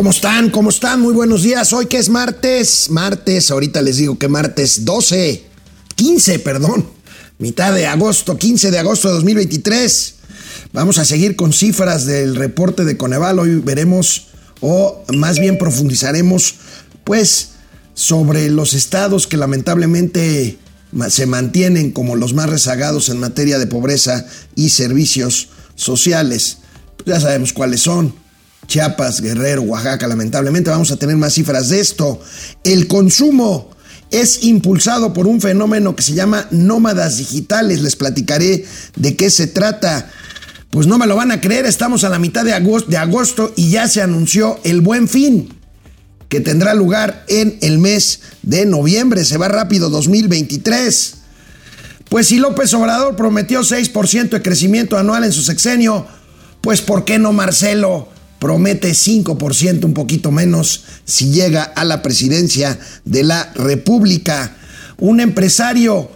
¿Cómo están? ¿Cómo están? Muy buenos días. Hoy que es martes, martes, ahorita les digo que martes 12, 15, perdón, mitad de agosto, 15 de agosto de 2023. Vamos a seguir con cifras del reporte de Coneval. Hoy veremos, o más bien profundizaremos, pues, sobre los estados que lamentablemente se mantienen como los más rezagados en materia de pobreza y servicios sociales. Ya sabemos cuáles son. Chiapas, Guerrero, Oaxaca, lamentablemente vamos a tener más cifras de esto. El consumo es impulsado por un fenómeno que se llama nómadas digitales. Les platicaré de qué se trata. Pues no me lo van a creer, estamos a la mitad de agosto, y ya se anunció el buen fin que tendrá lugar en el mes de noviembre. Se va rápido 2023. Pues si López Obrador prometió 6% de crecimiento anual en su sexenio, pues ¿por qué no Marcelo promete 5%, un poquito menos, si llega a la presidencia de la República? Un empresario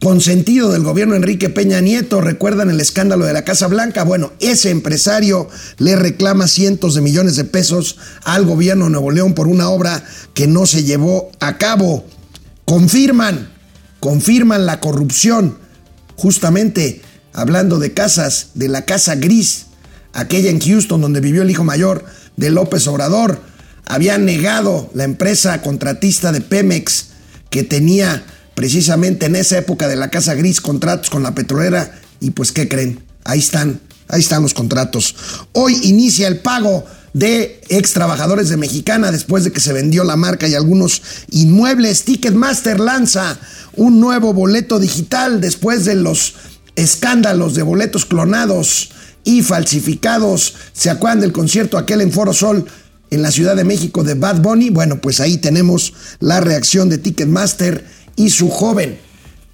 consentido del gobierno Enrique Peña Nieto, recuerdan el escándalo de la Casa Blanca, bueno, ese empresario le reclama cientos de millones de pesos al gobierno de Nuevo León por una obra que no se llevó a cabo. Confirman, confirman la corrupción, justamente hablando de casas, de la Casa Gris, aquella en Houston donde vivió el hijo mayor de López Obrador, había negado la empresa contratista de Pemex que tenía precisamente en esa época de la Casa Gris contratos con la petrolera y pues ¿qué creen? Ahí están, ahí están los contratos. Hoy inicia el pago de ex trabajadores de Mexicana después de que se vendió la marca y algunos inmuebles. Ticketmaster lanza un nuevo boleto digital después de los escándalos de boletos clonados y falsificados. ¿Se acuerdan del concierto aquel en Foro Sol en la Ciudad de México de Bad Bunny? Bueno, pues ahí tenemos la reacción de Ticketmaster y su joven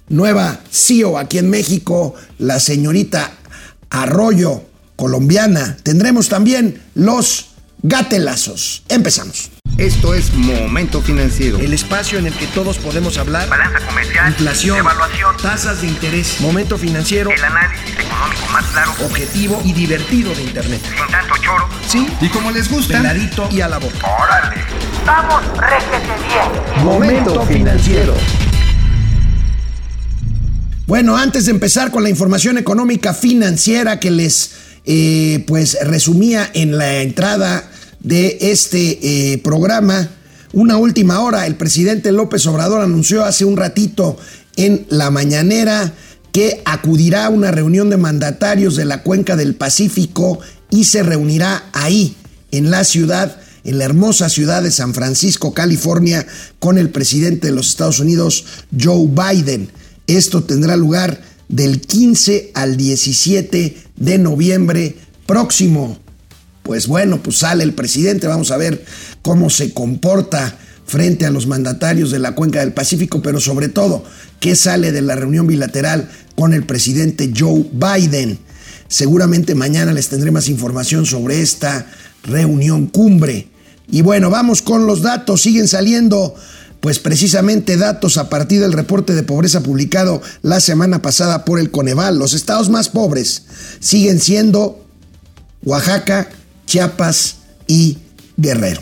nueva CEO aquí en México, la señorita Arroyo, colombiana. Tendremos también los gatelazos. Empezamos. Esto es Momento Financiero. El espacio en el que todos podemos hablar. Balanza comercial. Inflación. Evaluación. Tasas de interés. Momento Financiero. El análisis económico más claro. Objetivo y divertido de Internet. Sin tanto choro. Sí. Y como les gusta. Peladito y a la boca. Órale. Vamos, réjete bien. Momento Financiero. Bueno, antes de empezar con la información económica financiera que les eh, pues resumía en la entrada de este eh, programa, una última hora, el presidente López Obrador anunció hace un ratito en la mañanera que acudirá a una reunión de mandatarios de la cuenca del Pacífico y se reunirá ahí, en la ciudad, en la hermosa ciudad de San Francisco, California, con el presidente de los Estados Unidos, Joe Biden. Esto tendrá lugar del 15 al 17 de noviembre próximo. Pues bueno, pues sale el presidente, vamos a ver cómo se comporta frente a los mandatarios de la cuenca del Pacífico, pero sobre todo, qué sale de la reunión bilateral con el presidente Joe Biden. Seguramente mañana les tendré más información sobre esta reunión cumbre. Y bueno, vamos con los datos, siguen saliendo pues precisamente datos a partir del reporte de pobreza publicado la semana pasada por el Coneval. Los estados más pobres siguen siendo Oaxaca, Chiapas y Guerrero.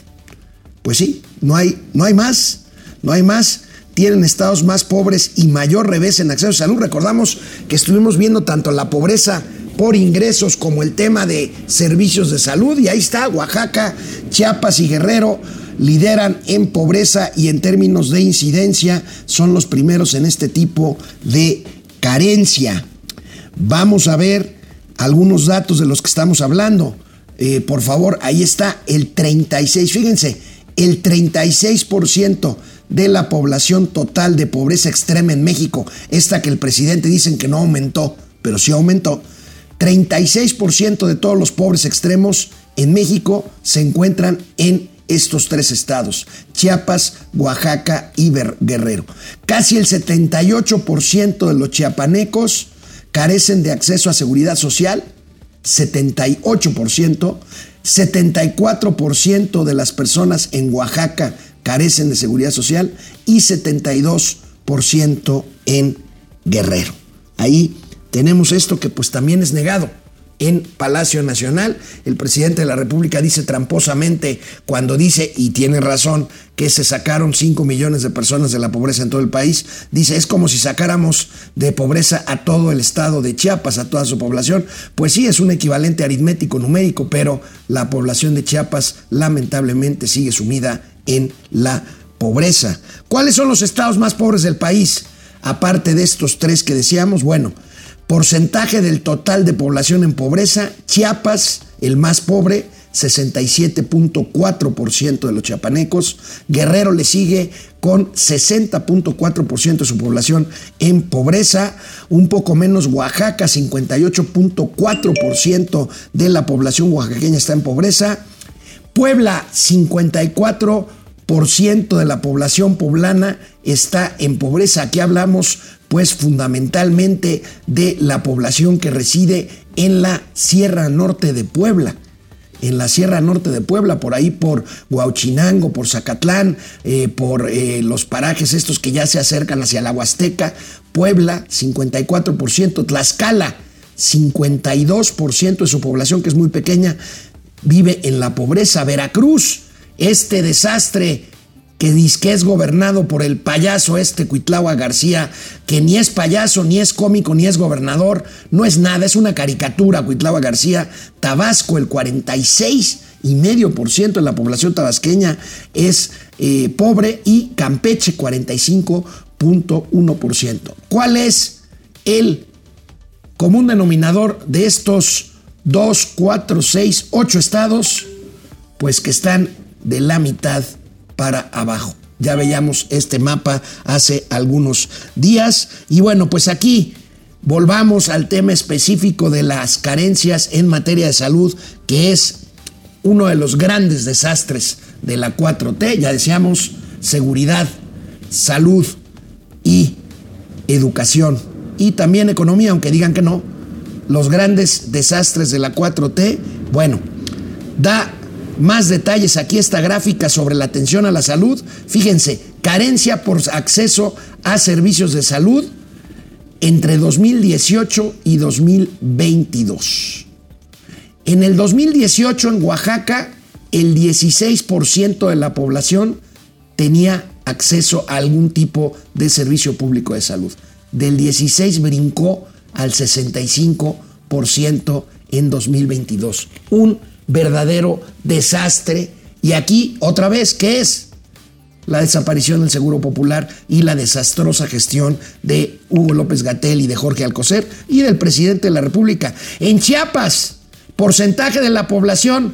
Pues sí, no hay, no hay más, no hay más. Tienen estados más pobres y mayor revés en acceso a salud. Recordamos que estuvimos viendo tanto la pobreza por ingresos como el tema de servicios de salud y ahí está Oaxaca, Chiapas y Guerrero lideran en pobreza y en términos de incidencia son los primeros en este tipo de carencia. Vamos a ver algunos datos de los que estamos hablando. Eh, por favor, ahí está el 36, fíjense, el 36% de la población total de pobreza extrema en México, esta que el presidente dicen que no aumentó, pero sí aumentó, 36% de todos los pobres extremos en México se encuentran en estos tres estados, Chiapas, Oaxaca y Guerrero. Casi el 78% de los chiapanecos carecen de acceso a seguridad social, 78%, 74% de las personas en Oaxaca carecen de seguridad social y 72% en Guerrero. Ahí tenemos esto que pues también es negado en Palacio Nacional. El presidente de la República dice tramposamente cuando dice, y tiene razón, que se sacaron 5 millones de personas de la pobreza en todo el país, dice, es como si sacáramos de pobreza a todo el estado de Chiapas, a toda su población. Pues sí, es un equivalente aritmético numérico, pero la población de Chiapas lamentablemente sigue sumida en la pobreza. ¿Cuáles son los estados más pobres del país? Aparte de estos tres que decíamos, bueno, porcentaje del total de población en pobreza, Chiapas, el más pobre, 67.4% de los chiapanecos. Guerrero le sigue con 60.4% de su población en pobreza. Un poco menos Oaxaca, 58.4% de la población oaxaqueña está en pobreza. Puebla, 54% de la población poblana está en pobreza. Aquí hablamos pues fundamentalmente de la población que reside en la Sierra Norte de Puebla. En la Sierra Norte de Puebla, por ahí por Huauchinango, por Zacatlán, eh, por eh, los parajes estos que ya se acercan hacia la Huasteca, Puebla, 54%, Tlaxcala, 52% de su población, que es muy pequeña, vive en la pobreza, Veracruz, este desastre que dice que es gobernado por el payaso este Cuitlagua García, que ni es payaso, ni es cómico, ni es gobernador, no es nada, es una caricatura Cuitlagua García. Tabasco, el 46 y medio por ciento de la población tabasqueña es eh, pobre y Campeche 45.1%. ¿Cuál es el común denominador de estos 2, 4, 6, 8 estados? Pues que están de la mitad para abajo. Ya veíamos este mapa hace algunos días. Y bueno, pues aquí volvamos al tema específico de las carencias en materia de salud, que es uno de los grandes desastres de la 4T. Ya decíamos, seguridad, salud y educación. Y también economía, aunque digan que no. Los grandes desastres de la 4T, bueno, da más detalles aquí esta gráfica sobre la atención a la salud. Fíjense, carencia por acceso a servicios de salud entre 2018 y 2022. En el 2018 en Oaxaca, el 16% de la población tenía acceso a algún tipo de servicio público de salud. Del 16 brincó al 65% en 2022. Un verdadero desastre. Y aquí, otra vez, ¿qué es? La desaparición del Seguro Popular y la desastrosa gestión de Hugo López Gatel y de Jorge Alcocer y del presidente de la República. En Chiapas, porcentaje de la población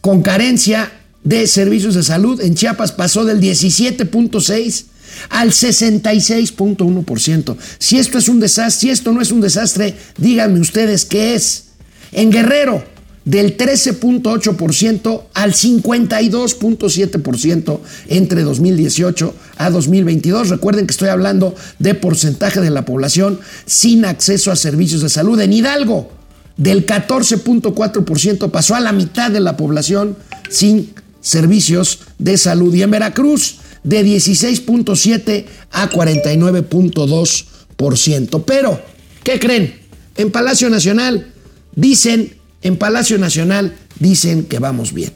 con carencia de servicios de salud en Chiapas pasó del 17.6 al 66.1%. Si esto es un desastre, si esto no es un desastre, díganme ustedes qué es. En Guerrero, del 13.8% al 52.7% entre 2018 a 2022. Recuerden que estoy hablando de porcentaje de la población sin acceso a servicios de salud. En Hidalgo, del 14.4% pasó a la mitad de la población sin servicios de salud. Y en Veracruz, de 16.7 a 49.2%. Pero, ¿qué creen? En Palacio Nacional dicen en Palacio Nacional dicen que vamos bien.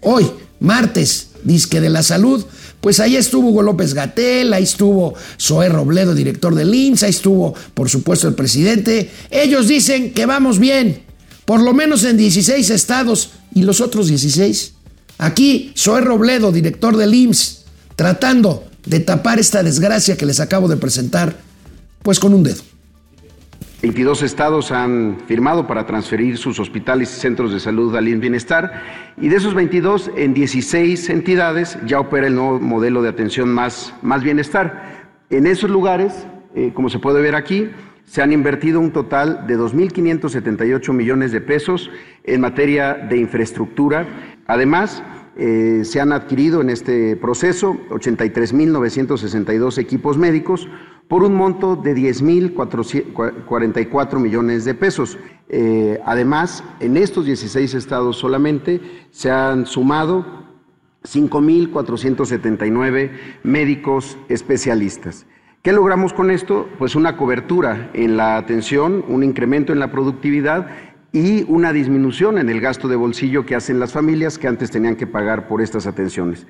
Hoy, martes, disque de la salud, pues ahí estuvo Hugo López Gatel, ahí estuvo Zoé Robledo, director del INSS, ahí estuvo, por supuesto, el presidente. Ellos dicen que vamos bien, por lo menos en 16 estados y los otros 16. Aquí, Zoé Robledo, director del IMSS, tratando de tapar esta desgracia que les acabo de presentar, pues con un dedo. 22 estados han firmado para transferir sus hospitales y centros de salud al Bienestar y de esos 22 en 16 entidades ya opera el nuevo modelo de atención más, más bienestar. En esos lugares, eh, como se puede ver aquí, se han invertido un total de 2.578 millones de pesos en materia de infraestructura. Además, eh, se han adquirido en este proceso 83.962 equipos médicos, por un monto de 10.044 millones de pesos. Eh, además, en estos 16 estados solamente se han sumado 5.479 médicos especialistas. ¿Qué logramos con esto? Pues una cobertura en la atención, un incremento en la productividad y una disminución en el gasto de bolsillo que hacen las familias que antes tenían que pagar por estas atenciones.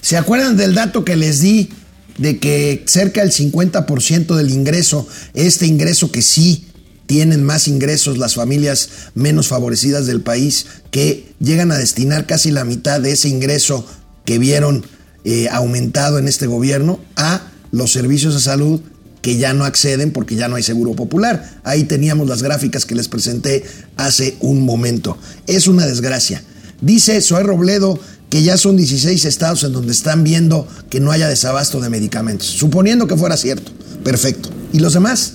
¿Se acuerdan del dato que les di de que cerca del 50% del ingreso, este ingreso que sí tienen más ingresos las familias menos favorecidas del país, que llegan a destinar casi la mitad de ese ingreso que vieron eh, aumentado en este gobierno a los servicios de salud que ya no acceden porque ya no hay seguro popular. Ahí teníamos las gráficas que les presenté hace un momento. Es una desgracia. Dice Zoé Robledo que ya son 16 estados en donde están viendo que no haya desabasto de medicamentos. Suponiendo que fuera cierto. Perfecto. ¿Y los demás?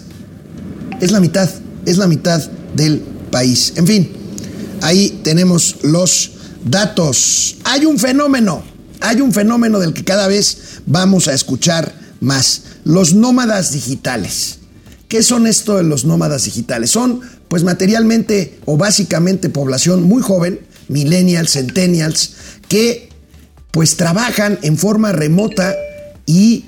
Es la mitad. Es la mitad del país. En fin, ahí tenemos los datos. Hay un fenómeno hay un fenómeno del que cada vez vamos a escuchar más, los nómadas digitales. ¿Qué son esto de los nómadas digitales? Son pues materialmente o básicamente población muy joven, millennials, centennials, que pues trabajan en forma remota y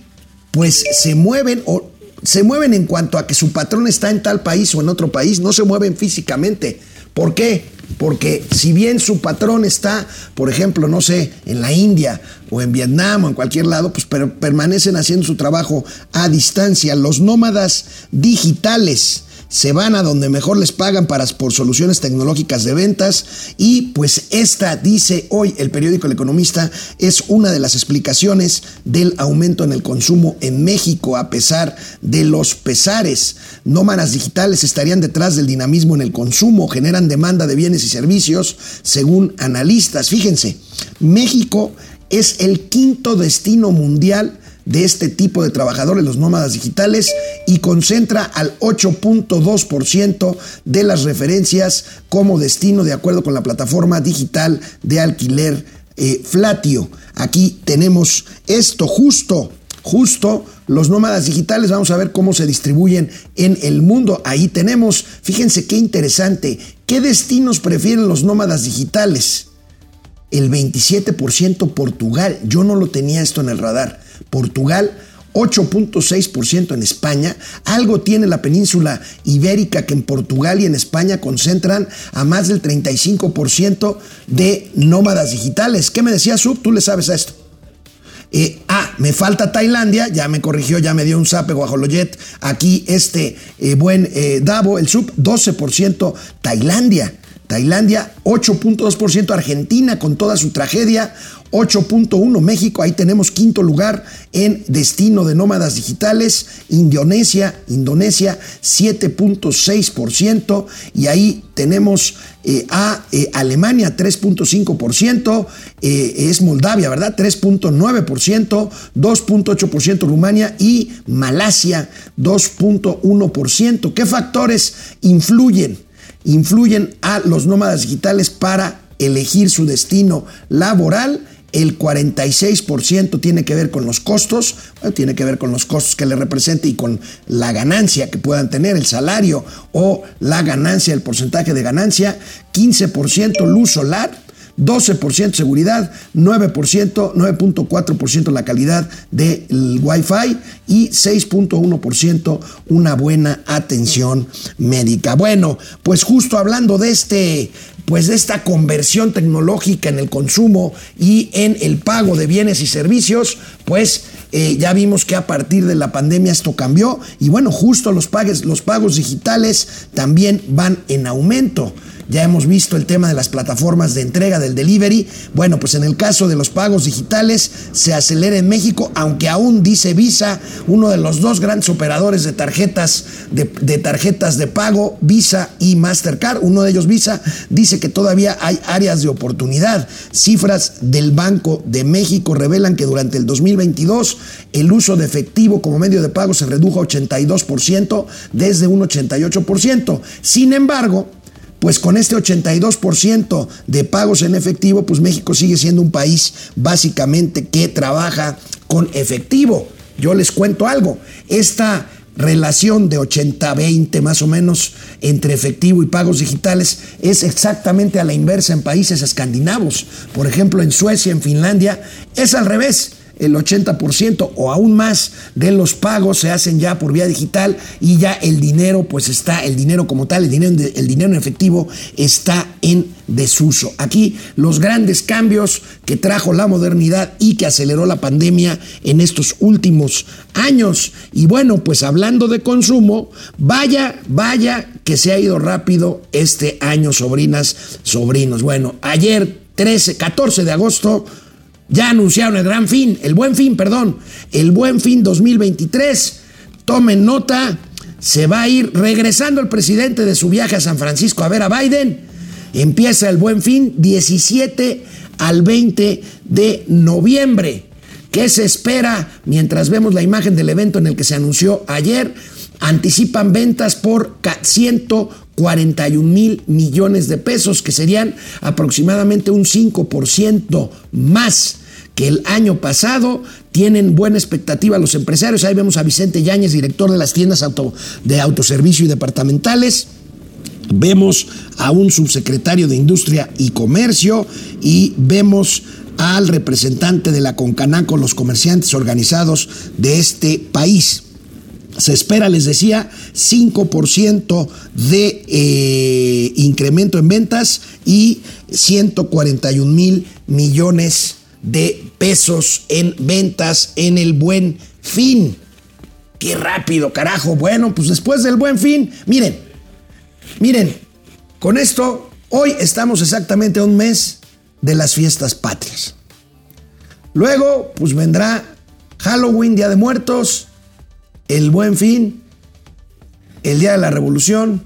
pues se mueven o se mueven en cuanto a que su patrón está en tal país o en otro país, no se mueven físicamente. ¿Por qué? Porque si bien su patrón está, por ejemplo, no sé, en la India o en Vietnam o en cualquier lado, pues permanecen haciendo su trabajo a distancia. Los nómadas digitales se van a donde mejor les pagan para, por soluciones tecnológicas de ventas y pues esta, dice hoy el periódico El Economista, es una de las explicaciones del aumento en el consumo en México a pesar de los pesares. Nómadas digitales estarían detrás del dinamismo en el consumo, generan demanda de bienes y servicios según analistas. Fíjense, México es el quinto destino mundial de este tipo de trabajadores, los nómadas digitales, y concentra al 8.2% de las referencias como destino de acuerdo con la plataforma digital de alquiler eh, Flatio. Aquí tenemos esto justo justo los nómadas digitales. Vamos a ver cómo se distribuyen en el mundo. Ahí tenemos, fíjense qué interesante, ¿qué destinos prefieren los nómadas digitales? El 27% Portugal. Yo no lo tenía esto en el radar. Portugal 8.6% en España. Algo tiene la península ibérica que en Portugal y en España concentran a más del 35% de nómadas digitales. ¿Qué me decía Sub? Tú le sabes a esto. Eh, ah, me falta Tailandia, ya me corrigió, ya me dio un zape guajoloyet. Aquí este eh, buen eh, Davo, el sub, 12% Tailandia. Tailandia 8.2%, Argentina con toda su tragedia 8.1 México, ahí tenemos quinto lugar en destino de nómadas digitales, Indonesia, Indonesia 7.6% y ahí tenemos eh, a eh, Alemania 3.5%, eh, es Moldavia, ¿verdad? 3.9%, 2.8% Rumania y Malasia 2.1%. ¿Qué factores influyen? Influyen a los nómadas digitales para elegir su destino laboral. El 46% tiene que ver con los costos, tiene que ver con los costos que le represente y con la ganancia que puedan tener, el salario o la ganancia, el porcentaje de ganancia, 15% luz solar, 12% seguridad, 9%, 9.4% la calidad del Wi-Fi y 6.1% una buena atención médica. Bueno, pues justo hablando de este pues de esta conversión tecnológica en el consumo y en el pago de bienes y servicios, pues eh, ya vimos que a partir de la pandemia esto cambió y bueno, justo los, los pagos digitales también van en aumento. Ya hemos visto el tema de las plataformas de entrega del delivery. Bueno, pues en el caso de los pagos digitales se acelera en México, aunque aún dice Visa, uno de los dos grandes operadores de tarjetas de, tarjetas de pago, Visa y Mastercard, uno de ellos Visa, dice que todavía hay áreas de oportunidad. Cifras del Banco de México revelan que durante el 2022 el uso de efectivo como medio de pago se redujo a 82% desde un 88%. Sin embargo, pues con este 82% de pagos en efectivo, pues México sigue siendo un país básicamente que trabaja con efectivo. Yo les cuento algo, esta relación de 80-20 más o menos entre efectivo y pagos digitales es exactamente a la inversa en países escandinavos. Por ejemplo, en Suecia, en Finlandia, es al revés el 80% o aún más de los pagos se hacen ya por vía digital y ya el dinero pues está, el dinero como tal, el dinero, el dinero en efectivo está en desuso. Aquí los grandes cambios que trajo la modernidad y que aceleró la pandemia en estos últimos años. Y bueno, pues hablando de consumo, vaya, vaya que se ha ido rápido este año, sobrinas, sobrinos. Bueno, ayer 13, 14 de agosto ya anunciaron el gran fin, el buen fin, perdón, el buen fin 2023. Tomen nota, se va a ir regresando el presidente de su viaje a San Francisco a ver a Biden. Empieza el buen fin 17 al 20 de noviembre. ¿Qué se espera mientras vemos la imagen del evento en el que se anunció ayer? Anticipan ventas por 141 mil millones de pesos, que serían aproximadamente un 5% más que el año pasado. Tienen buena expectativa los empresarios. Ahí vemos a Vicente Yáñez, director de las tiendas de autoservicio y departamentales. Vemos a un subsecretario de Industria y Comercio y vemos al representante de la Concanaco, los comerciantes organizados de este país. Se espera, les decía, 5% de eh, incremento en ventas y 141 mil millones de pesos en ventas en el buen fin. Qué rápido, carajo. Bueno, pues después del buen fin, miren, miren, con esto, hoy estamos exactamente a un mes de las fiestas patrias. Luego, pues vendrá Halloween, Día de Muertos, el Buen Fin, el Día de la Revolución,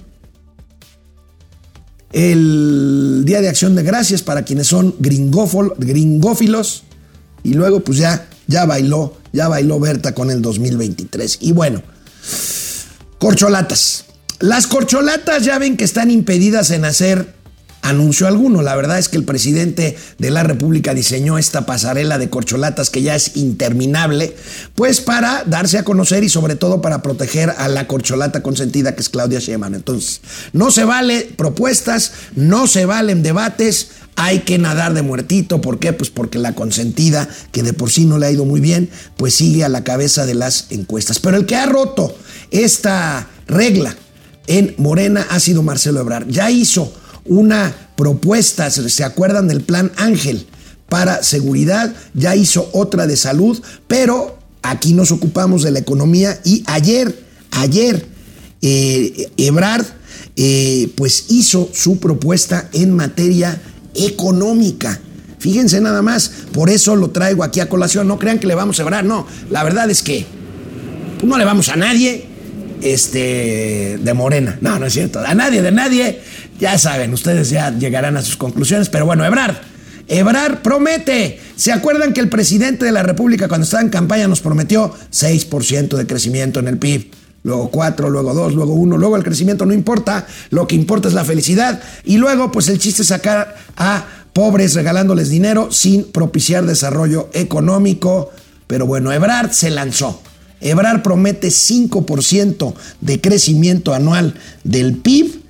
el Día de Acción de Gracias para quienes son gringófilos, y luego pues ya, ya bailó, ya bailó Berta con el 2023. Y bueno, corcholatas. Las corcholatas ya ven que están impedidas en hacer anuncio alguno. La verdad es que el presidente de la República diseñó esta pasarela de corcholatas que ya es interminable, pues para darse a conocer y sobre todo para proteger a la corcholata consentida que es Claudia Sheinbaum. Entonces, no se vale propuestas, no se valen debates, hay que nadar de muertito. ¿Por qué? Pues porque la consentida, que de por sí no le ha ido muy bien, pues sigue a la cabeza de las encuestas. Pero el que ha roto esta regla en Morena ha sido Marcelo Ebrard. Ya hizo una propuesta, ¿se acuerdan del plan Ángel? Para seguridad, ya hizo otra de salud, pero aquí nos ocupamos de la economía y ayer, ayer, eh, Ebrard eh, pues hizo su propuesta en materia económica. Fíjense nada más, por eso lo traigo aquí a colación. No crean que le vamos a Ebrard, no. La verdad es que no le vamos a nadie este, de Morena. No, no es cierto. A nadie, de nadie. Ya saben, ustedes ya llegarán a sus conclusiones. Pero bueno, Ebrard. Ebrard promete. ¿Se acuerdan que el presidente de la República cuando estaba en campaña nos prometió 6% de crecimiento en el PIB? Luego 4, luego 2, luego 1, luego el crecimiento no importa, lo que importa es la felicidad. Y luego pues el chiste es sacar a pobres regalándoles dinero sin propiciar desarrollo económico. Pero bueno, Ebrard se lanzó. Ebrard promete 5% de crecimiento anual del PIB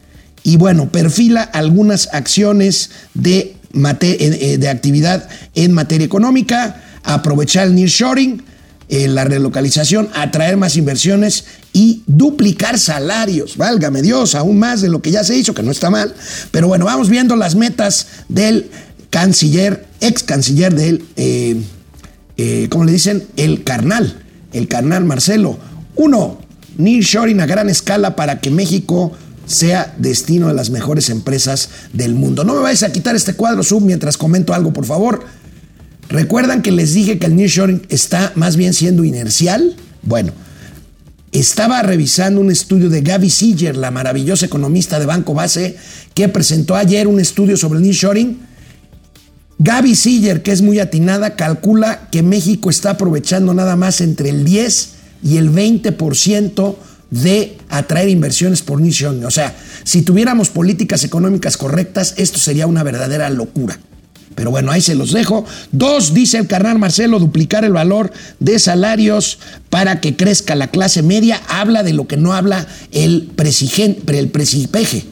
y bueno, perfila algunas acciones de, eh, de actividad en materia económica, aprovechar el nearshoring, eh, la relocalización, atraer más inversiones y duplicar salarios. Válgame Dios, aún más de lo que ya se hizo, que no está mal. Pero bueno, vamos viendo las metas del canciller, ex canciller del, eh, ¿cómo le dicen? El carnal, el carnal Marcelo. Uno, nearshoring a gran escala para que México sea destino de las mejores empresas del mundo. No me vayas a quitar este cuadro sub mientras comento algo, por favor. ¿Recuerdan que les dije que el nearshoring está más bien siendo inercial? Bueno, estaba revisando un estudio de Gaby Silger, la maravillosa economista de Banco Base, que presentó ayer un estudio sobre el nearshoring. Gaby Silger, que es muy atinada, calcula que México está aprovechando nada más entre el 10 y el 20% de atraer inversiones por nearshoring. O sea, si tuviéramos políticas económicas correctas, esto sería una verdadera locura. Pero bueno, ahí se los dejo. Dos, dice el carnal Marcelo, duplicar el valor de salarios para que crezca la clase media. Habla de lo que no habla el, el presipeje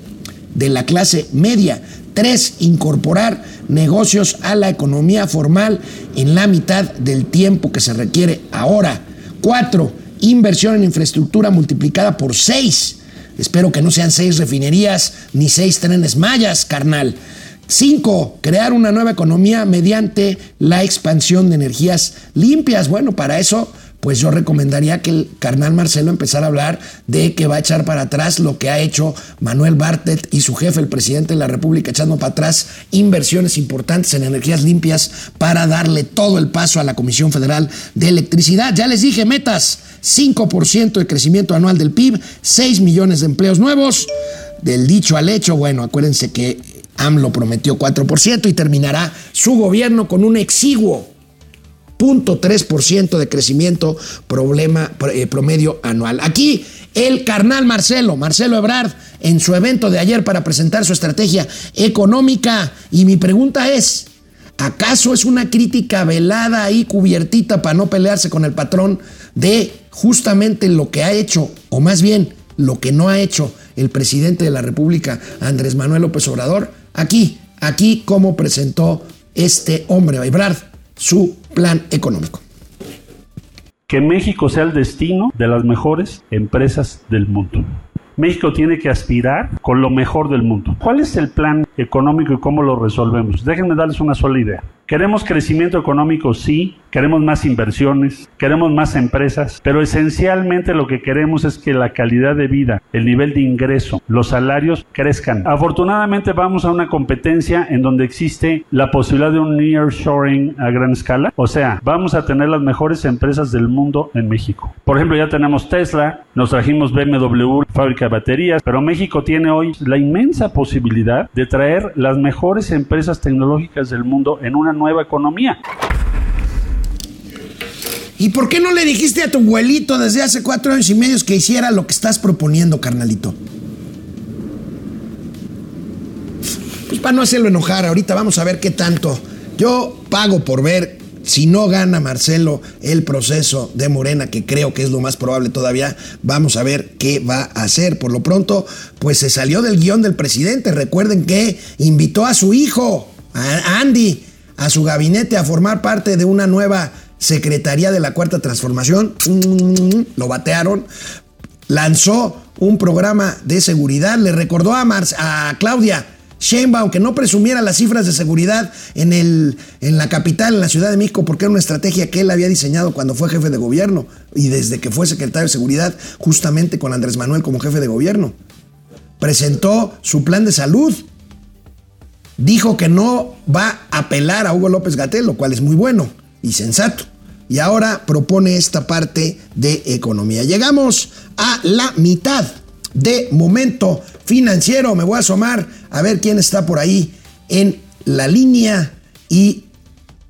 de la clase media. Tres, incorporar negocios a la economía formal en la mitad del tiempo que se requiere ahora. Cuatro, inversión en infraestructura multiplicada por seis. Espero que no sean seis refinerías ni seis trenes mayas, carnal. Cinco, crear una nueva economía mediante la expansión de energías limpias. Bueno, para eso pues yo recomendaría que el carnal Marcelo empezara a hablar de que va a echar para atrás lo que ha hecho Manuel Bartet y su jefe, el presidente de la República, echando para atrás inversiones importantes en energías limpias para darle todo el paso a la Comisión Federal de Electricidad. Ya les dije, metas, 5% de crecimiento anual del PIB, 6 millones de empleos nuevos. Del dicho al hecho, bueno, acuérdense que AMLO prometió 4% y terminará su gobierno con un exiguo 0.3% de crecimiento problema, eh, promedio anual. Aquí el carnal Marcelo, Marcelo Ebrard, en su evento de ayer para presentar su estrategia económica. Y mi pregunta es, ¿acaso es una crítica velada y cubiertita para no pelearse con el patrón de justamente lo que ha hecho, o más bien lo que no ha hecho el presidente de la República, Andrés Manuel López Obrador? Aquí, aquí cómo presentó este hombre, Ebrard su plan económico. Que México sea el destino de las mejores empresas del mundo. México tiene que aspirar con lo mejor del mundo. ¿Cuál es el plan económico y cómo lo resolvemos? Déjenme darles una sola idea. Queremos crecimiento económico, sí, queremos más inversiones, queremos más empresas, pero esencialmente lo que queremos es que la calidad de vida, el nivel de ingreso, los salarios crezcan. Afortunadamente vamos a una competencia en donde existe la posibilidad de un nearshoring a gran escala, o sea, vamos a tener las mejores empresas del mundo en México. Por ejemplo, ya tenemos Tesla, nos trajimos BMW, fábrica de baterías, pero México tiene hoy la inmensa posibilidad de traer las mejores empresas tecnológicas del mundo en una nueva economía. ¿Y por qué no le dijiste a tu abuelito desde hace cuatro años y medio que hiciera lo que estás proponiendo, carnalito? Pues para no hacerlo enojar, ahorita vamos a ver qué tanto. Yo pago por ver si no gana Marcelo el proceso de Morena, que creo que es lo más probable todavía, vamos a ver qué va a hacer. Por lo pronto, pues se salió del guion del presidente. Recuerden que invitó a su hijo, a Andy, a su gabinete a formar parte de una nueva Secretaría de la Cuarta Transformación. Lo batearon. Lanzó un programa de seguridad. Le recordó a, a Claudia Sheinbaum que no presumiera las cifras de seguridad en, el, en la capital, en la Ciudad de México, porque era una estrategia que él había diseñado cuando fue jefe de gobierno y desde que fue secretario de seguridad, justamente con Andrés Manuel como jefe de gobierno. Presentó su plan de salud dijo que no va a apelar a Hugo López Gatel, lo cual es muy bueno y sensato. Y ahora propone esta parte de economía. Llegamos a la mitad de momento financiero. Me voy a asomar a ver quién está por ahí en la línea y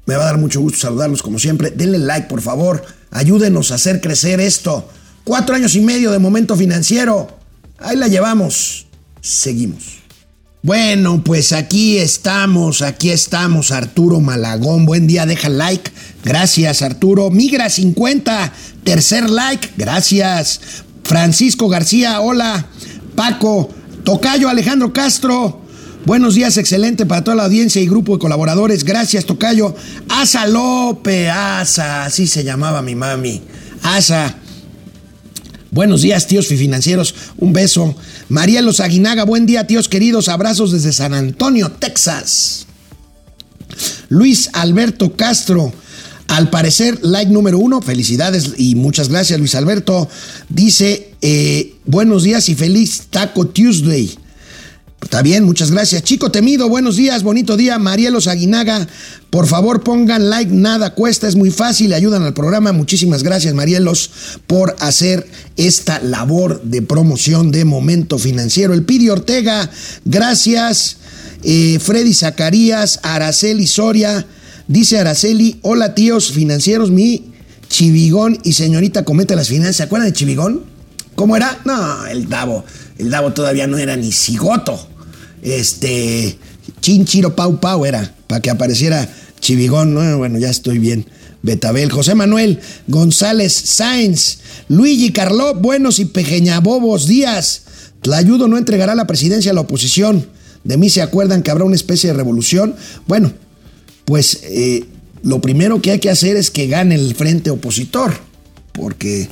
me va a dar mucho gusto saludarlos como siempre. Denle like, por favor. Ayúdenos a hacer crecer esto. Cuatro años y medio de momento financiero. Ahí la llevamos. Seguimos. Bueno, pues aquí estamos, aquí estamos, Arturo Malagón. Buen día, deja like. Gracias, Arturo. Migra 50, tercer like. Gracias. Francisco García, hola. Paco, Tocayo Alejandro Castro. Buenos días, excelente para toda la audiencia y grupo de colaboradores. Gracias, Tocayo. Asa Lope, Asa, así se llamaba mi mami. Asa. Buenos días, tíos financieros. Un beso. María Los Aguinaga, buen día, tíos queridos. Abrazos desde San Antonio, Texas. Luis Alberto Castro. Al parecer, like número uno. Felicidades y muchas gracias, Luis Alberto. Dice, eh, buenos días y feliz Taco Tuesday. Está bien, muchas gracias. Chico Temido, buenos días, bonito día. Marielos Aguinaga, por favor pongan like, nada cuesta, es muy fácil, ayudan al programa. Muchísimas gracias, Marielos, por hacer esta labor de promoción de momento financiero. El Pidi Ortega, gracias. Eh, Freddy Zacarías, Araceli Soria, dice Araceli, hola tíos financieros, mi Chivigón y señorita comete las finanzas. ¿Se acuerdan de Chivigón? ¿Cómo era? No, el Davo. El Davo todavía no era ni cigoto este, Chinchiro Pau Pau era, para que apareciera Chivigón, ¿no? bueno, ya estoy bien. Betabel, José Manuel González Sáenz, Luigi Carló, buenos y pequeñabobos días. ayudo no entregará la presidencia a la oposición. de mí se acuerdan que habrá una especie de revolución. Bueno, pues eh, lo primero que hay que hacer es que gane el frente opositor, porque,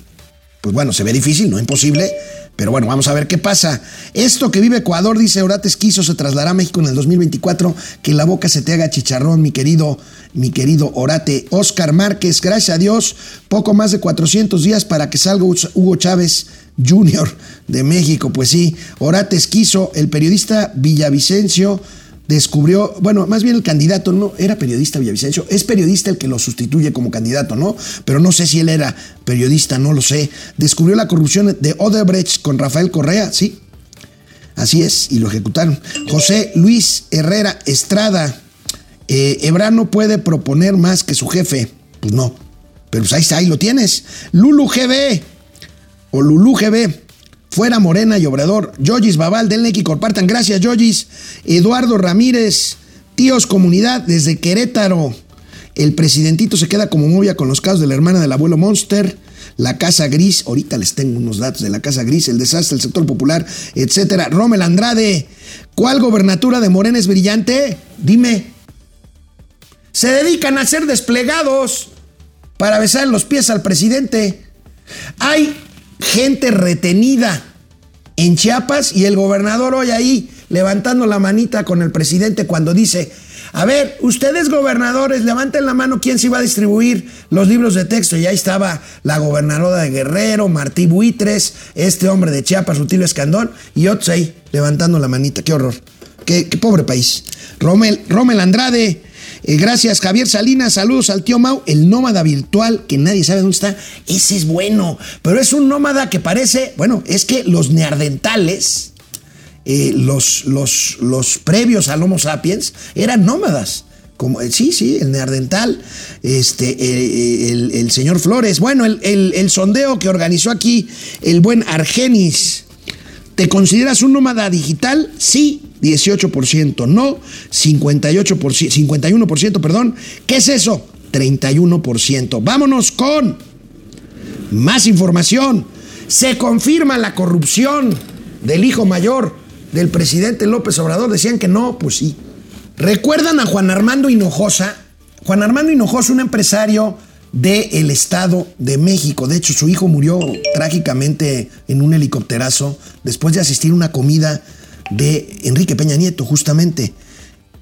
pues bueno, se ve difícil, no imposible, pero bueno, vamos a ver qué pasa. Esto que vive Ecuador, dice Orates Quiso, se trasladará a México en el 2024. Que la boca se te haga chicharrón, mi querido, mi querido Orate. Oscar Márquez, gracias a Dios, poco más de 400 días para que salga Hugo Chávez Jr. de México. Pues sí, Orates Quiso, el periodista Villavicencio descubrió, bueno, más bien el candidato, no, era periodista Villavicencio, es periodista el que lo sustituye como candidato, ¿no? Pero no sé si él era periodista, no lo sé. Descubrió la corrupción de Odebrecht con Rafael Correa, sí. Así es, y lo ejecutaron. José Luis Herrera Estrada, eh, no puede proponer más que su jefe. Pues no, pero pues ahí está, ahí lo tienes. Lulu GB, o Lulu GB, Fuera Morena y Obrador. Yogis Babal, denle y compartan. Gracias, Yogis. Eduardo Ramírez, tíos comunidad desde Querétaro. El presidentito se queda como movia con los casos de la hermana del abuelo Monster. La Casa Gris, ahorita les tengo unos datos de la Casa Gris, el desastre del sector popular, etcétera. Rommel Andrade, ¿cuál gobernatura de Morena es brillante? Dime. Se dedican a ser desplegados para besar en los pies al presidente. Hay gente retenida en Chiapas y el gobernador hoy ahí levantando la manita con el presidente cuando dice, a ver, ustedes gobernadores, levanten la mano quién se iba a distribuir los libros de texto. Y ahí estaba la gobernadora de Guerrero, Martí Buitres, este hombre de Chiapas, Rutilio Escandón, y otros ahí levantando la manita. Qué horror. Qué, qué pobre país. Rommel, Rommel Andrade, eh, gracias, Javier Salinas. Saludos al tío Mau. El nómada virtual, que nadie sabe dónde está. Ese es bueno. Pero es un nómada que parece. Bueno, es que los neardentales, eh, los, los, los previos al Homo sapiens, eran nómadas. Como, eh, sí, sí, el neardental, este, el, el, señor Flores. Bueno, el, el, sondeo que organizó aquí el buen Argenis. ¿Te consideras un nómada digital? Sí, 18%, no, 58%, 51%, perdón. ¿Qué es eso? 31%. Vámonos con más información. Se confirma la corrupción del hijo mayor del presidente López Obrador. Decían que no, pues sí. ¿Recuerdan a Juan Armando Hinojosa? Juan Armando Hinojosa, un empresario del Estado de México. De hecho, su hijo murió trágicamente en un helicópterazo después de asistir a una comida de Enrique Peña Nieto, justamente.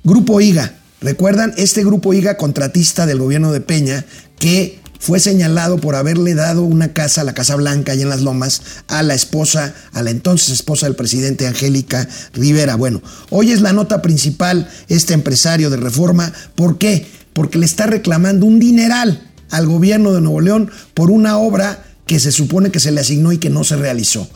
Grupo IGA, ¿recuerdan? Este grupo IGA contratista del gobierno de Peña que fue señalado por haberle dado una casa, la Casa Blanca, allá en las Lomas, a la esposa, a la entonces esposa del presidente Angélica Rivera. Bueno, hoy es la nota principal este empresario de reforma. ¿Por qué? Porque le está reclamando un dineral al gobierno de Nuevo León por una obra que se supone que se le asignó y que no se realizó.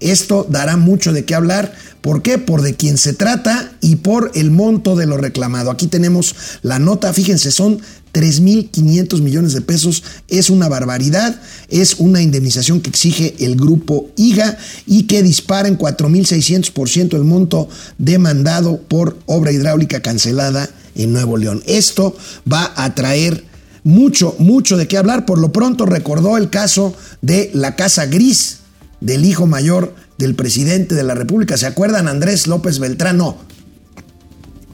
Esto dará mucho de qué hablar. ¿Por qué? Por de quién se trata y por el monto de lo reclamado. Aquí tenemos la nota, fíjense, son 3.500 millones de pesos. Es una barbaridad. Es una indemnización que exige el grupo IGA y que dispara en 4.600% el monto demandado por obra hidráulica cancelada en Nuevo León. Esto va a traer mucho, mucho de qué hablar. Por lo pronto recordó el caso de la Casa Gris del hijo mayor del presidente de la República. ¿Se acuerdan? Andrés López Beltrán, no.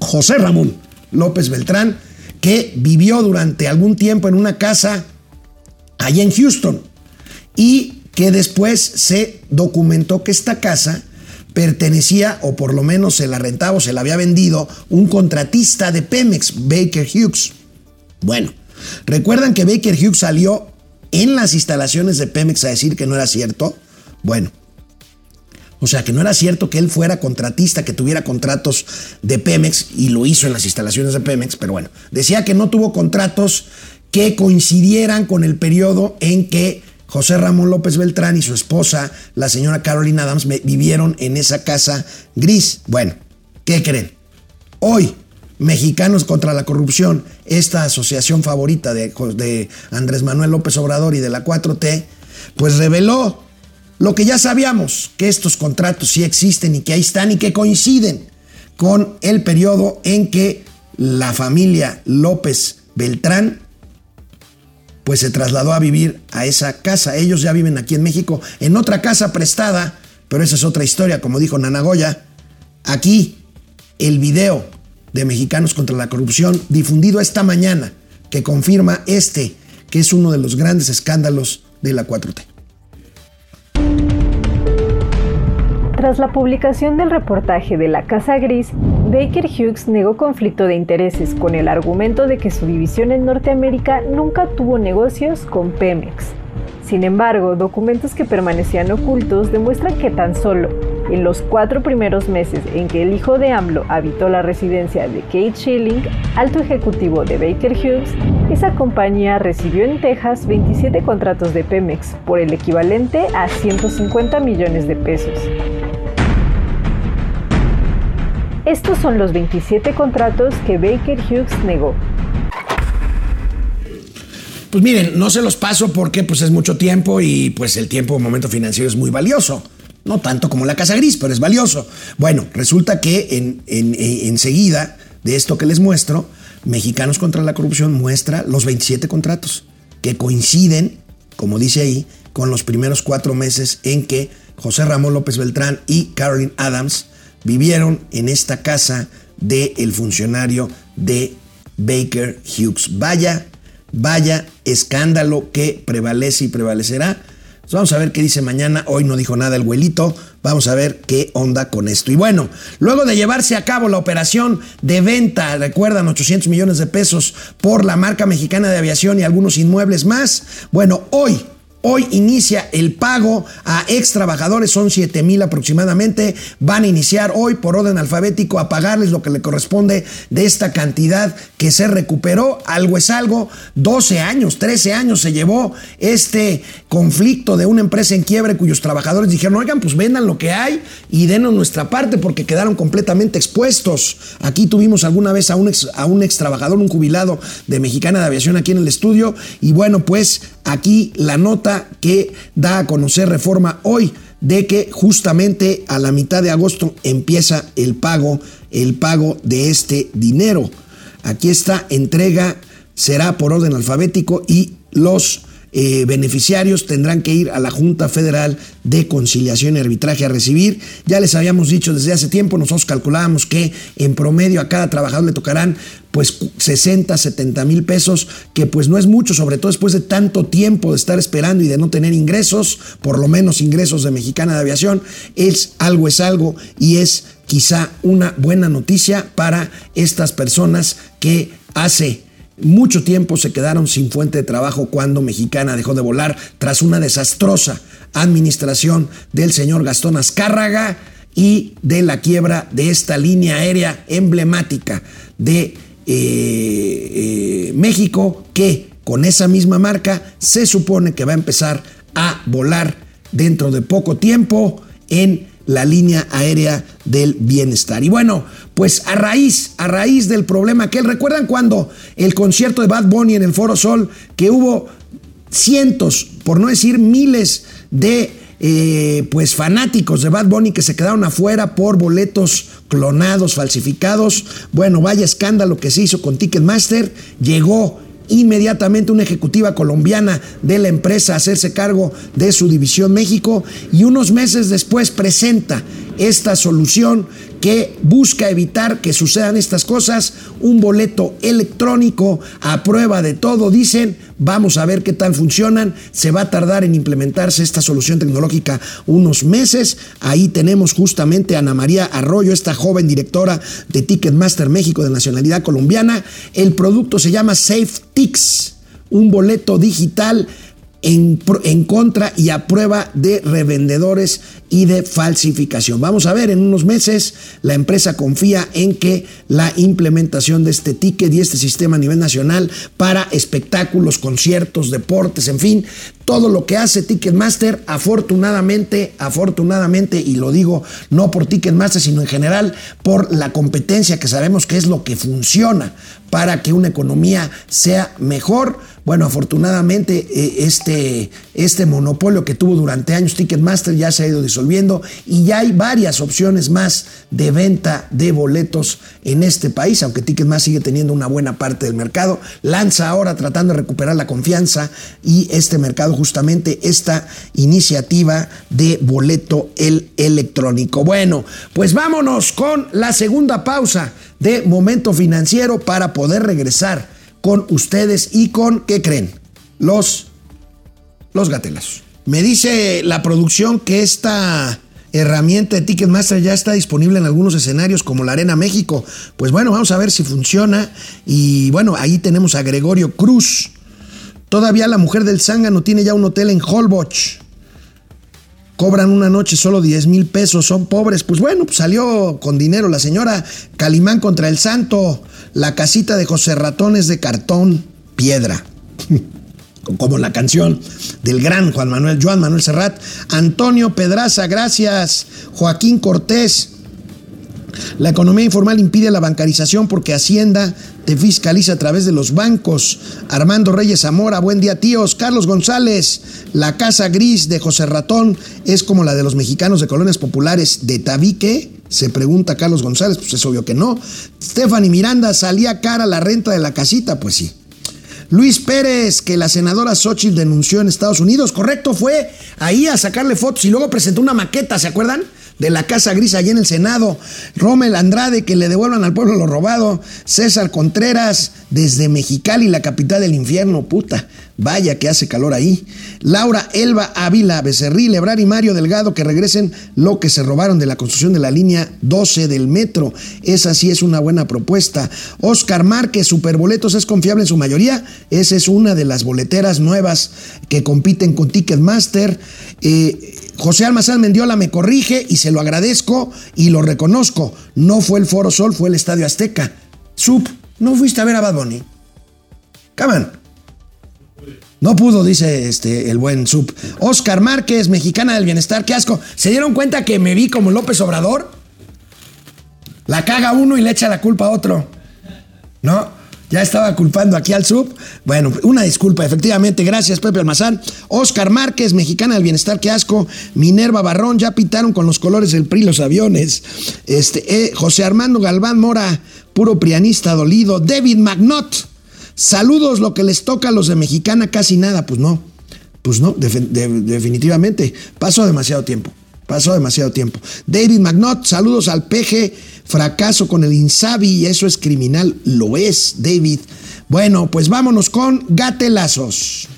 José Ramón López Beltrán, que vivió durante algún tiempo en una casa allá en Houston y que después se documentó que esta casa pertenecía, o por lo menos se la rentaba o se la había vendido, un contratista de Pemex, Baker Hughes. Bueno, ¿Recuerdan que Baker Hughes salió en las instalaciones de Pemex a decir que no era cierto? Bueno, o sea, que no era cierto que él fuera contratista, que tuviera contratos de Pemex, y lo hizo en las instalaciones de Pemex, pero bueno, decía que no tuvo contratos que coincidieran con el periodo en que José Ramón López Beltrán y su esposa, la señora Carolina Adams, vivieron en esa casa gris. Bueno, ¿qué creen? Hoy, Mexicanos contra la Corrupción, esta asociación favorita de, de, Andrés Manuel López Obrador y de la 4T, pues reveló lo que ya sabíamos, que estos contratos sí existen y que ahí están y que coinciden con el periodo en que la familia López Beltrán pues se trasladó a vivir a esa casa. Ellos ya viven aquí en México, en otra casa prestada, pero esa es otra historia, como dijo Nanagoya. Aquí el video de Mexicanos contra la Corrupción difundido esta mañana que confirma este, que es uno de los grandes escándalos de la 4T. Tras la publicación del reportaje de la Casa Gris, Baker Hughes negó conflicto de intereses con el argumento de que su división en Norteamérica nunca tuvo negocios con Pemex. Sin embargo, documentos que permanecían ocultos demuestran que tan solo en los cuatro primeros meses en que el hijo de AMLO habitó la residencia de Kate Schilling, alto ejecutivo de Baker Hughes, esa compañía recibió en Texas 27 contratos de Pemex por el equivalente a 150 millones de pesos. Estos son los 27 contratos que Baker Hughes negó. Pues miren, no se los paso porque pues es mucho tiempo y pues el tiempo en momento financiero es muy valioso. No tanto como la Casa Gris, pero es valioso. Bueno, resulta que en, en, enseguida de esto que les muestro, Mexicanos contra la Corrupción muestra los 27 contratos que coinciden, como dice ahí, con los primeros cuatro meses en que José Ramón López Beltrán y Carolyn Adams vivieron en esta casa del el funcionario de Baker Hughes. Vaya, vaya escándalo que prevalece y prevalecerá. vamos a ver qué dice mañana. Hoy no dijo nada el güelito. Vamos a ver qué onda con esto. Y bueno, luego de llevarse a cabo la operación de venta, recuerdan, 800 millones de pesos por la marca mexicana de aviación y algunos inmuebles más. Bueno, hoy Hoy inicia el pago a ex trabajadores, son 7 mil aproximadamente. Van a iniciar hoy por orden alfabético a pagarles lo que le corresponde de esta cantidad que se recuperó. Algo es algo. 12 años, 13 años se llevó este conflicto de una empresa en quiebre cuyos trabajadores dijeron, oigan, pues vendan lo que hay y denos nuestra parte porque quedaron completamente expuestos. Aquí tuvimos alguna vez a un ex, a un ex trabajador, un jubilado de Mexicana de Aviación aquí en el estudio. Y bueno, pues aquí la nota que da a conocer Reforma hoy de que justamente a la mitad de agosto empieza el pago, el pago de este dinero. Aquí está, entrega será por orden alfabético y los eh, beneficiarios tendrán que ir a la Junta Federal de Conciliación y Arbitraje a recibir. Ya les habíamos dicho desde hace tiempo, nosotros calculábamos que en promedio a cada trabajador le tocarán pues 60, 70 mil pesos, que pues no es mucho, sobre todo después de tanto tiempo de estar esperando y de no tener ingresos, por lo menos ingresos de Mexicana de Aviación, es algo, es algo y es quizá una buena noticia para estas personas que hace mucho tiempo se quedaron sin fuente de trabajo cuando Mexicana dejó de volar tras una desastrosa administración del señor Gastón Azcárraga y de la quiebra de esta línea aérea emblemática de eh, eh, México que con esa misma marca se supone que va a empezar a volar dentro de poco tiempo en la línea aérea del bienestar. Y bueno, pues a raíz, a raíz del problema que él, ¿recuerdan cuando el concierto de Bad Bunny en el Foro Sol, que hubo cientos, por no decir miles de eh, pues fanáticos de Bad Bunny que se quedaron afuera por boletos clonados, falsificados. Bueno, vaya escándalo que se hizo con Ticketmaster. Llegó inmediatamente una ejecutiva colombiana de la empresa a hacerse cargo de su división México y unos meses después presenta esta solución que busca evitar que sucedan estas cosas, un boleto electrónico a prueba de todo, dicen, vamos a ver qué tal funcionan, se va a tardar en implementarse esta solución tecnológica unos meses, ahí tenemos justamente a Ana María Arroyo, esta joven directora de Ticketmaster México de nacionalidad colombiana, el producto se llama SafeTix, un boleto digital en, contra y a prueba de revendedores y de falsificación. Vamos a ver, en unos meses la empresa confía en que la implementación de este ticket y este sistema a nivel nacional para espectáculos, conciertos, deportes, en fin, todo lo que hace Ticketmaster, afortunadamente, afortunadamente, y lo digo no por Ticketmaster, sino en general por la competencia que sabemos que es lo que funciona para que una economía sea mejor, Bueno, afortunadamente eh, este, este monopolio que tuvo durante años Ticketmaster ya se ha ido disolviendo y ya hay varias opciones más de venta de boletos en este país, aunque Ticketmaster sigue teniendo una buena parte del mercado. Lanza ahora tratando de recuperar la confianza y este mercado justamente esta iniciativa de boleto el electrónico. Bueno, pues vámonos con la segunda pausa de Momento Financiero para poder regresar con ustedes y con, ¿qué creen? Los, los gatelazos. Me dice la producción que esta herramienta de Ticketmaster ya está disponible en algunos escenarios como la Arena México. Pues bueno, vamos a ver si funciona. Y bueno, ahí tenemos a Gregorio Cruz. Todavía la mujer del Zángano tiene ya un hotel en Holbox. Cobran una noche solo 10 mil pesos, son pobres. Pues bueno, pues salió con dinero la señora Calimán contra el Santo. La casita de José Ratón es de cartón, piedra. Como la canción del gran Juan Manuel, Joan Manuel Serrat. Antonio Pedraza, gracias. Joaquín Cortés. La economía informal impide la bancarización porque Hacienda te fiscaliza a través de los bancos. Armando Reyes Zamora, buen día tíos. Carlos González, la casa gris de José Ratón es como la de los mexicanos de colonias populares de Tabique. Se pregunta Carlos González, pues es obvio que no. Stephanie Miranda, ¿salía cara la renta de la casita? Pues sí. Luis Pérez, que la senadora Xochitl denunció en Estados Unidos, correcto, fue ahí a sacarle fotos y luego presentó una maqueta, ¿se acuerdan? De la Casa Gris allí en el Senado, Rommel Andrade, que le devuelvan al pueblo lo robado, César Contreras, desde Mexicali, la capital del infierno, puta, vaya que hace calor ahí, Laura Elba Ávila, Becerril, Lebrar y Mario Delgado, que regresen lo que se robaron de la construcción de la línea 12 del metro, esa sí es una buena propuesta, Oscar Márquez, Superboletos es confiable en su mayoría, esa es una de las boleteras nuevas que compiten con Ticketmaster, eh, José Almazán Mendiola me corrige y se lo agradezco y lo reconozco. No fue el Foro Sol, fue el Estadio Azteca. Sup, ¿no fuiste a ver a Bad Bunny? Caman. No pudo, dice este, el buen Sup. Oscar Márquez, mexicana del bienestar, qué asco. ¿Se dieron cuenta que me vi como López Obrador? La caga uno y le echa la culpa a otro. ¿No? Ya estaba culpando aquí al sub. Bueno, una disculpa, efectivamente. Gracias, Pepe Almazán. Oscar Márquez, mexicana del bienestar, qué asco. Minerva Barrón, ya pintaron con los colores del PRI los aviones. Este, eh, José Armando Galván Mora, puro prianista dolido. David Magnot, saludos, lo que les toca a los de mexicana, casi nada. Pues no, pues no, definitivamente. Pasó demasiado tiempo. Pasó demasiado tiempo. David Magnot, saludos al PG fracaso con el Insabi eso es criminal. Lo es, David. Bueno, pues vámonos con gatelazos.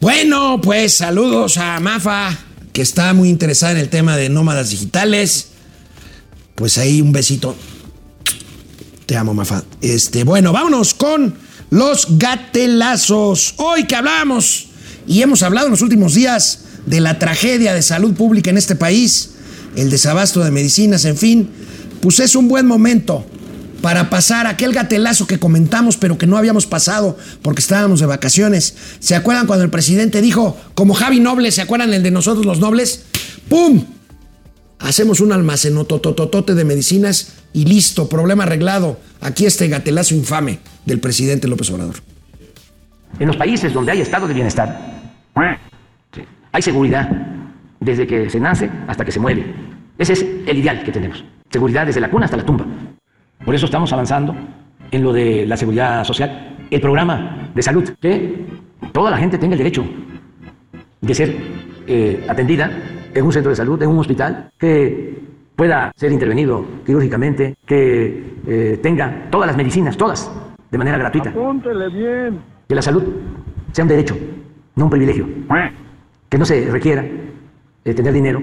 Bueno, pues saludos a Mafa, que está muy interesada en el tema de nómadas digitales. Pues ahí un besito. Te amo, Mafa. Este, bueno, vámonos con los gatelazos. Hoy que hablamos y hemos hablado en los últimos días de la tragedia de salud pública en este país, el desabasto de medicinas, en fin pues es un buen momento para pasar aquel gatelazo que comentamos pero que no habíamos pasado porque estábamos de vacaciones. ¿Se acuerdan cuando el presidente dijo, como Javi Noble, ¿se acuerdan el de nosotros los nobles? ¡Pum! Hacemos un almacenotototote de medicinas y listo, problema arreglado. Aquí este gatelazo infame del presidente López Obrador. En los países donde hay estado de bienestar, hay seguridad desde que se nace hasta que se muere. Ese es el ideal que tenemos. Seguridad desde la cuna hasta la tumba. Por eso estamos avanzando en lo de la seguridad social, el programa de salud, que toda la gente tenga el derecho de ser eh, atendida en un centro de salud, en un hospital, que pueda ser intervenido quirúrgicamente, que eh, tenga todas las medicinas, todas, de manera gratuita. Apúntele bien. Que la salud sea un derecho, no un privilegio. Que no se requiera eh, tener dinero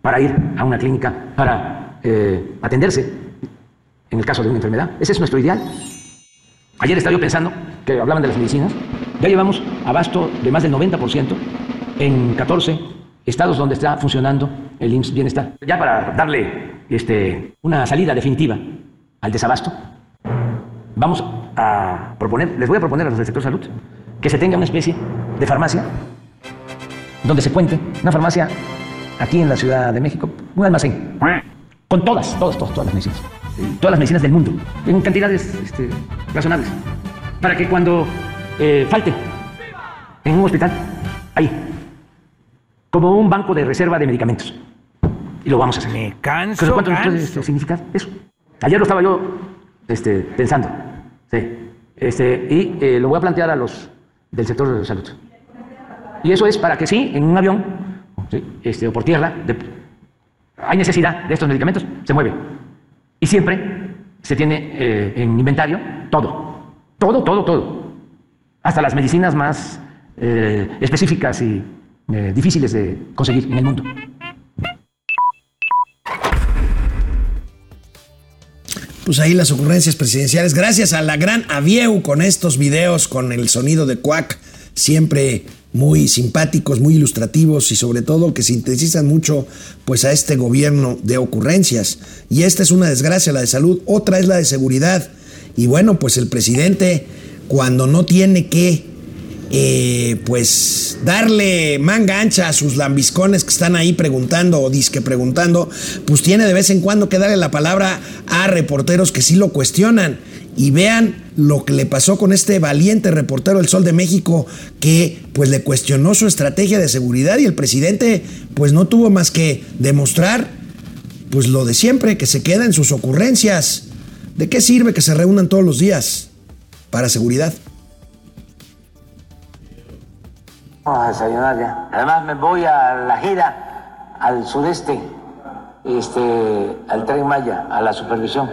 para ir a una clínica, para eh, atenderse en el caso de una enfermedad. Ese es nuestro ideal. Ayer estaba yo pensando que hablaban de las medicinas. Ya llevamos abasto de más del 90% en 14 estados donde está funcionando el IMSS Bienestar. Ya para darle este, una salida definitiva al desabasto, vamos a proponer, les voy a proponer a los del sector salud, que se tenga una especie de farmacia donde se cuente, una farmacia aquí en la Ciudad de México, un almacén con todas, todas, todas, todas las medicinas. Todas las medicinas del mundo. En cantidades este, razonables. Para que cuando eh, falte en un hospital, ahí, como un banco de reserva de medicamentos. Y lo vamos a hacer. Me canso, ¿Cuánto nos puede canso. este, significar eso? Ayer lo estaba yo este, pensando. Sí. Este, y eh, lo voy a plantear a los del sector de salud. Y eso es para que sí, en un avión este, o por tierra, hay necesidad de estos medicamentos, se mueve. Y siempre se tiene eh, en inventario todo. Todo, todo, todo. Hasta las medicinas más eh, específicas y eh, difíciles de conseguir en el mundo. Pues ahí las ocurrencias presidenciales. Gracias a la gran Avieu con estos videos, con el sonido de Cuac, siempre muy simpáticos, muy ilustrativos y sobre todo que sintetizan mucho pues a este gobierno de ocurrencias. Y esta es una desgracia, la de salud, otra es la de seguridad. Y bueno, pues el presidente cuando no tiene que eh, pues darle manga ancha a sus lambiscones que están ahí preguntando o disque preguntando, pues tiene de vez en cuando que darle la palabra a reporteros que sí lo cuestionan. Y vean lo que le pasó con este valiente reportero del Sol de México que pues le cuestionó su estrategia de seguridad y el presidente pues no tuvo más que demostrar pues lo de siempre, que se queda en sus ocurrencias. ¿De qué sirve que se reúnan todos los días para seguridad? Vamos a desayunar ya. Además me voy a la gira al sureste, este, al Tren Maya, a la supervisión.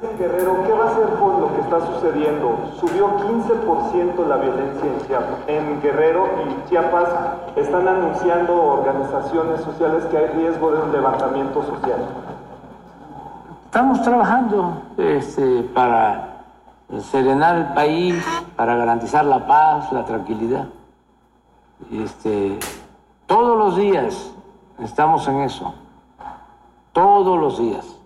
Guerrero, ¿qué va a hacer con lo que está sucediendo? Subió 15% la violencia en Chiapas. En Guerrero y Chiapas están anunciando organizaciones sociales que hay riesgo de un levantamiento social. Estamos trabajando este, para serenar el país, para garantizar la paz, la tranquilidad. Este, todos los días estamos en eso. Todos los días.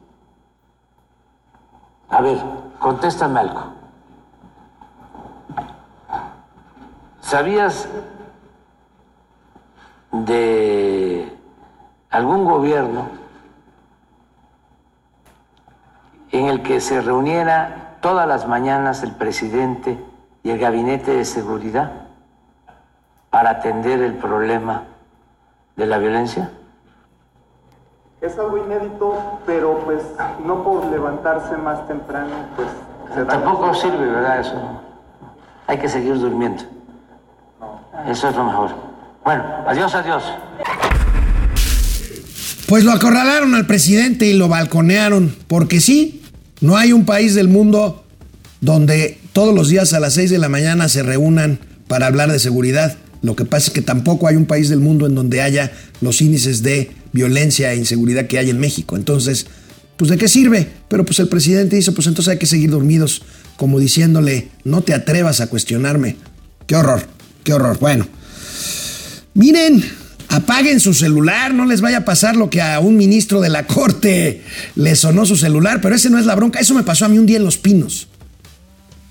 A ver, contéstame algo. ¿Sabías de algún gobierno en el que se reuniera todas las mañanas el presidente y el gabinete de seguridad para atender el problema de la violencia? Es algo inédito, pero pues no por levantarse más temprano, pues se da. Tampoco sirve, ¿verdad? Eso. Hay que seguir durmiendo. Eso es lo mejor. Bueno, adiós, adiós. Pues lo acorralaron al presidente y lo balconearon, porque sí, no hay un país del mundo donde todos los días a las 6 de la mañana se reúnan para hablar de seguridad. Lo que pasa es que tampoco hay un país del mundo en donde haya los índices de violencia e inseguridad que hay en México. Entonces, pues de qué sirve? Pero pues el presidente dice, pues entonces hay que seguir dormidos, como diciéndole, no te atrevas a cuestionarme. Qué horror, qué horror. Bueno, miren, apaguen su celular, no les vaya a pasar lo que a un ministro de la corte le sonó su celular, pero ese no es la bronca, eso me pasó a mí un día en Los Pinos.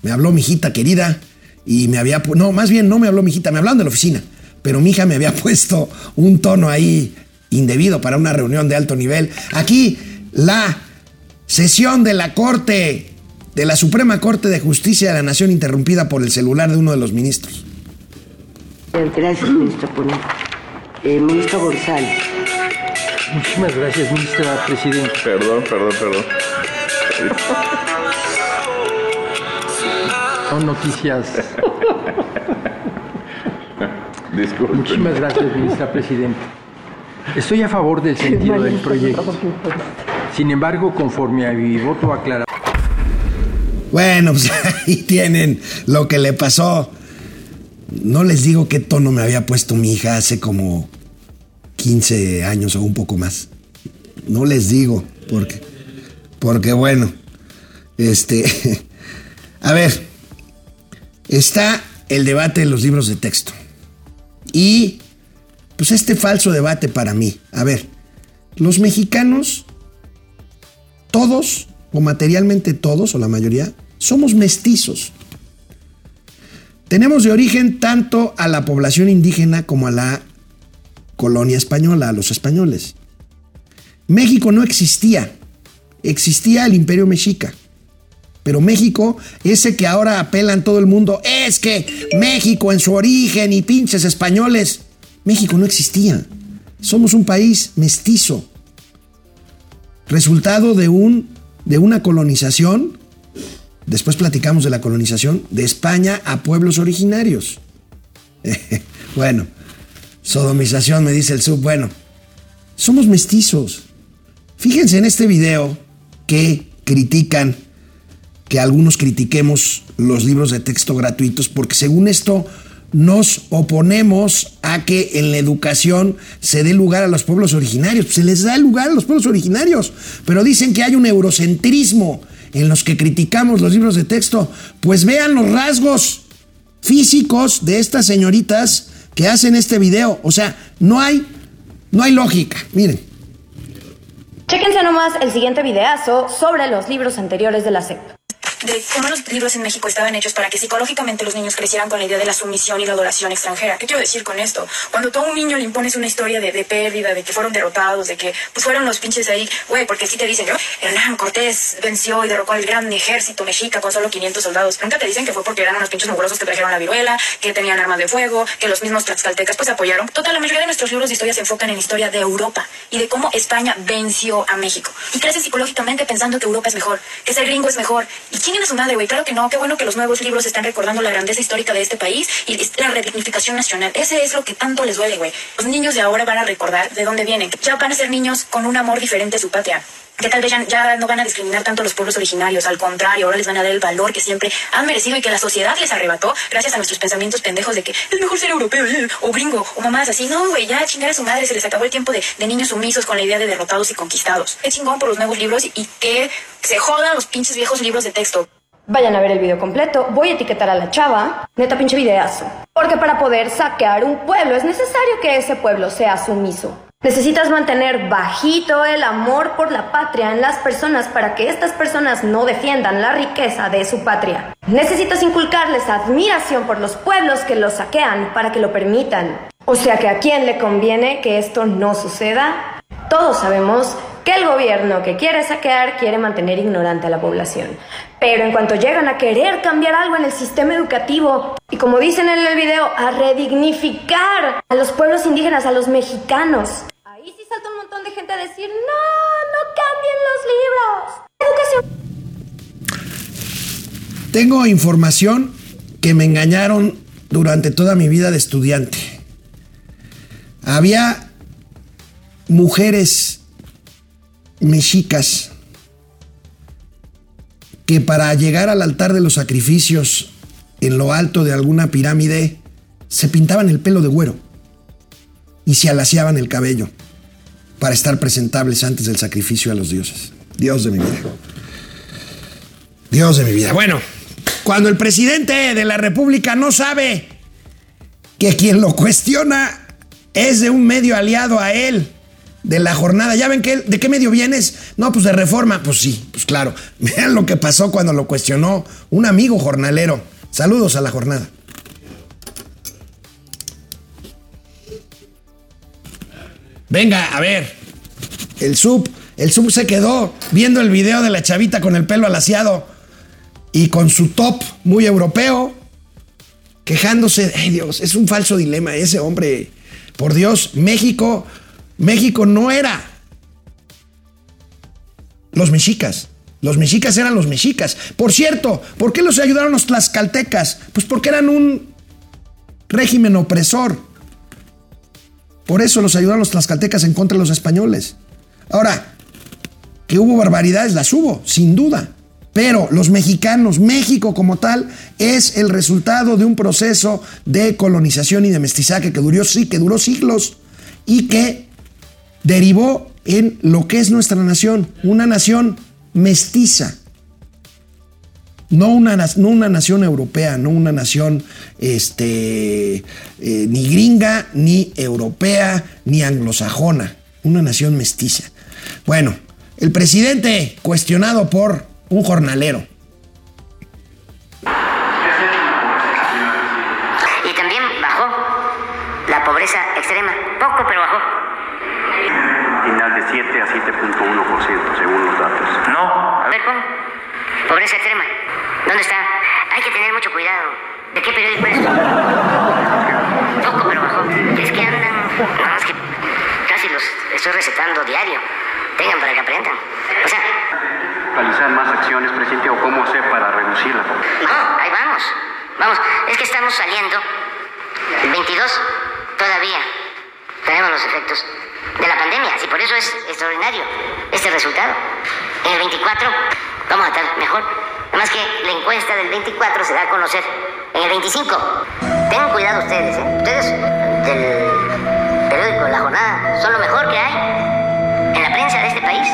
Me habló mi hijita querida y me había, no, más bien no me habló mi hijita, me hablaron de la oficina, pero mi hija me había puesto un tono ahí indebido para una reunión de alto nivel. Aquí la sesión de la Corte, de la Suprema Corte de Justicia de la Nación interrumpida por el celular de uno de los ministros. Gracias, ministro Ponente. Eh, ministro González. Muchísimas gracias, ministra Presidenta. Perdón, perdón, perdón. Son noticias. Disculpen. Muchísimas gracias, ministra Presidenta. Estoy a favor del sentido del proyecto. Sin embargo, conforme a mi voto aclarado. Bueno, pues ahí tienen lo que le pasó. No les digo qué tono me había puesto mi hija hace como 15 años o un poco más. No les digo, porque, porque bueno, este, a ver, está el debate de los libros de texto. Y, pues este falso debate para mí. A ver, los mexicanos, todos, o materialmente todos, o la mayoría, somos mestizos. Tenemos de origen tanto a la población indígena como a la colonia española, a los españoles. México no existía, existía el imperio mexica. Pero México, ese que ahora apelan todo el mundo, es que México en su origen y pinches españoles, México no existía. Somos un país mestizo, resultado de, un, de una colonización, después platicamos de la colonización, de España a pueblos originarios. bueno, sodomización, me dice el sub, bueno, somos mestizos. Fíjense en este video que critican que algunos critiquemos los libros de texto gratuitos, porque según esto nos oponemos a que en la educación se dé lugar a los pueblos originarios. Se les da lugar a los pueblos originarios, pero dicen que hay un eurocentrismo en los que criticamos los libros de texto. Pues vean los rasgos físicos de estas señoritas que hacen este video. O sea, no hay, no hay lógica. Miren. Chéquense nomás el siguiente videazo sobre los libros anteriores de la SEP de cómo los libros en México estaban hechos para que psicológicamente los niños crecieran con la idea de la sumisión y la adoración extranjera. ¿Qué quiero decir con esto? Cuando tú a un niño le impones una historia de, de pérdida, de que fueron derrotados, de que pues fueron los pinches ahí, güey, porque si te dicen, ¿no? Hernán Cortés venció y derrocó al gran ejército mexica con solo 500 soldados. Nunca te dicen que fue porque eran unos pinches mugrosos que trajeron la viruela, que tenían armas de fuego, que los mismos tlaxcaltecas pues apoyaron. Total, la mayoría de nuestros libros de historia se enfocan en historia de Europa y de cómo España venció a México. Y creces psicológicamente pensando que Europa es mejor, que ser gringo es mejor. ¿Y quién es su madre, güey? Claro que no, qué bueno que los nuevos libros están recordando la grandeza histórica de este país y la redignificación nacional. Ese es lo que tanto les duele, güey. Los niños de ahora van a recordar de dónde vienen. Ya van a ser niños con un amor diferente a su patria que tal vez ya, no van a discriminar tanto a los pueblos originarios, al contrario, ahora les van a dar el valor que siempre han merecido y que la sociedad les arrebató gracias a nuestros pensamientos pendejos de que es mejor ser europeo eh, o gringo o mamás así. No, güey, ya chingar a su madre, se les acabó el tiempo de, de, niños sumisos con la idea de derrotados y conquistados. Es chingón por los nuevos libros y, y que se jodan los pinches viejos libros de texto. Vayan a ver el video completo, voy a etiquetar a la chava, neta pinche videazo. Porque para poder saquear un pueblo es necesario que ese pueblo sea sumiso. Necesitas mantener bajito el amor por la patria en las personas para que estas personas no defiendan la riqueza de su patria. Necesitas inculcarles admiración por los pueblos que los saquean para que lo permitan. O sea que a quién le conviene que esto no suceda. Todos sabemos que el gobierno que quiere saquear quiere mantener ignorante a la población. Pero en cuanto llegan a querer cambiar algo en el sistema educativo, y como dicen en el video, a redignificar a los pueblos indígenas, a los mexicanos, ahí sí salta un montón de gente a decir, no, no cambien los libros. Educación. Tengo información que me engañaron durante toda mi vida de estudiante. Había mujeres mexicas que para llegar al altar de los sacrificios en lo alto de alguna pirámide se pintaban el pelo de güero y se alaciaban el cabello para estar presentables antes del sacrificio a los dioses. Dios de mi vida. Dios de mi vida. Bueno, cuando el presidente de la República no sabe que quien lo cuestiona es de un medio aliado a él, de la jornada. ¿Ya ven que, de qué medio vienes? No, pues de reforma. Pues sí, pues claro. Vean lo que pasó cuando lo cuestionó un amigo jornalero. Saludos a la jornada. Venga, a ver. El sub, el sub se quedó viendo el video de la chavita con el pelo alaciado y con su top muy europeo, quejándose. Ay Dios, es un falso dilema ese hombre. Por Dios, México México no era los mexicas. Los mexicas eran los mexicas. Por cierto, ¿por qué los ayudaron los tlaxcaltecas? Pues porque eran un régimen opresor. Por eso los ayudaron los tlaxcaltecas en contra de los españoles. Ahora, que hubo barbaridades, las hubo, sin duda. Pero los mexicanos, México como tal, es el resultado de un proceso de colonización y de mestizaje que duró, sí, que duró siglos y que derivó en lo que es nuestra nación, una nación mestiza. No una, no una nación europea, no una nación este, eh, ni gringa, ni europea, ni anglosajona, una nación mestiza. Bueno, el presidente cuestionado por un jornalero. Y también bajó la pobreza extrema, poco pero bajó final de 7 a 7.1% según los datos. No. A ver, ¿cómo? Pobreza extrema. ¿Dónde está? Hay que tener mucho cuidado. ¿De qué periódico es? Poco, pero bajó. Es que andan... No, es que casi los estoy recetando diario. Tengan para que aprendan. O sea, Realizar más acciones, presidente, o cómo hacer para reducirla. no, ahí vamos. Vamos, es que estamos saliendo. El 22 todavía tenemos los efectos de la pandemia. Y por eso es extraordinario este resultado. En el 24 vamos a estar mejor. Además que la encuesta del 24 se da a conocer en el 25. Tengan cuidado ustedes, ¿eh? Ustedes del periódico La Jornada son lo mejor que hay en la prensa de este país.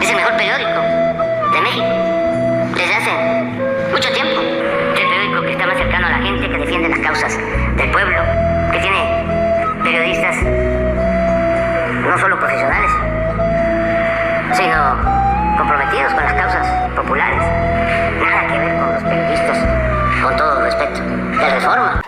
Es el mejor periódico de México desde hace mucho tiempo. Es el periódico que está más cercano a la gente, que defiende las causas del pueblo, populares. Nada que ver con los periodistas, con todo respeto, de reforma.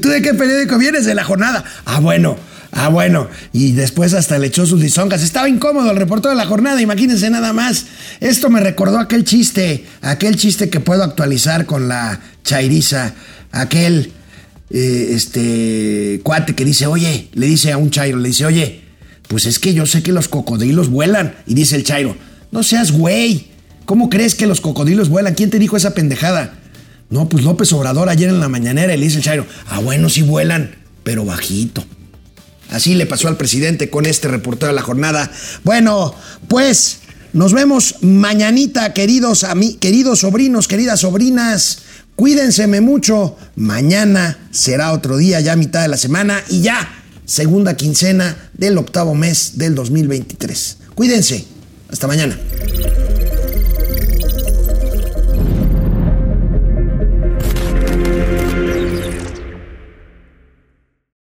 ¿Tú de qué periódico vienes? De la jornada. Ah, bueno. Ah, bueno. Y después hasta le echó sus lisonjas. Estaba incómodo el reportero de la jornada, imagínense nada más. Esto me recordó aquel chiste, aquel chiste que puedo actualizar con la chairiza. Aquel, eh, este, cuate que dice, oye, le dice a un chairo, le dice, oye, pues es que yo sé que los cocodrilos vuelan. Y dice el chairo, no seas güey. ¿Cómo crees que los cocodrilos vuelan? ¿Quién te dijo esa pendejada? No, pues López Obrador ayer en la mañanera y le dice el Chairo, ah, bueno, sí vuelan, pero bajito. Así le pasó al presidente con este reportero de la jornada. Bueno, pues nos vemos mañanita, queridos, queridos sobrinos, queridas sobrinas. Cuídenseme mucho. Mañana será otro día, ya mitad de la semana y ya segunda quincena del octavo mes del 2023. Cuídense. Hasta mañana.